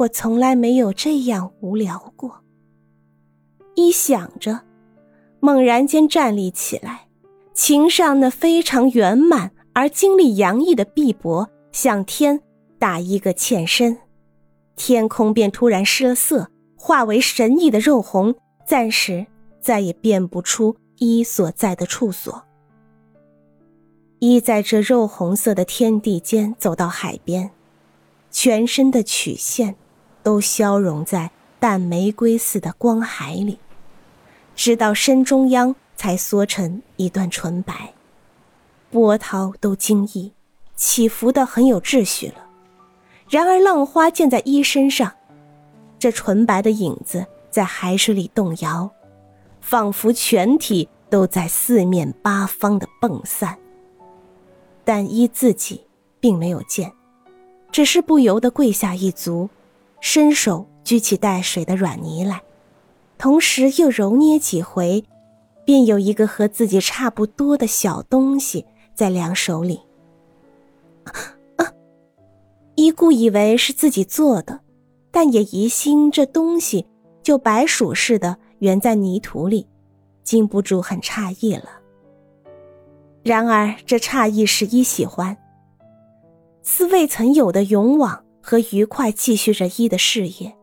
我从来没有这样无聊过。一想着，猛然间站立起来，擎上那非常圆满而精力洋溢的臂膊，向天打一个欠身，天空便突然失了色，化为神异的肉红，暂时再也辨不出一所在的处所。一在这肉红色的天地间走到海边，全身的曲线都消融在淡玫瑰似的光海里。直到身中央才缩成一段纯白，波涛都惊异，起伏的很有秩序了。然而浪花溅在衣身上，这纯白的影子在海水里动摇，仿佛全体都在四面八方的迸散。但依自己并没有见，只是不由得跪下一足，伸手举起带水的软泥来。同时又揉捏几回，便有一个和自己差不多的小东西在两手里。啊！一顾以为是自己做的，但也疑心这东西就白鼠似的圆在泥土里，禁不住很诧异了。然而这诧异使一喜欢，似未曾有的勇往和愉快，继续着一的事业。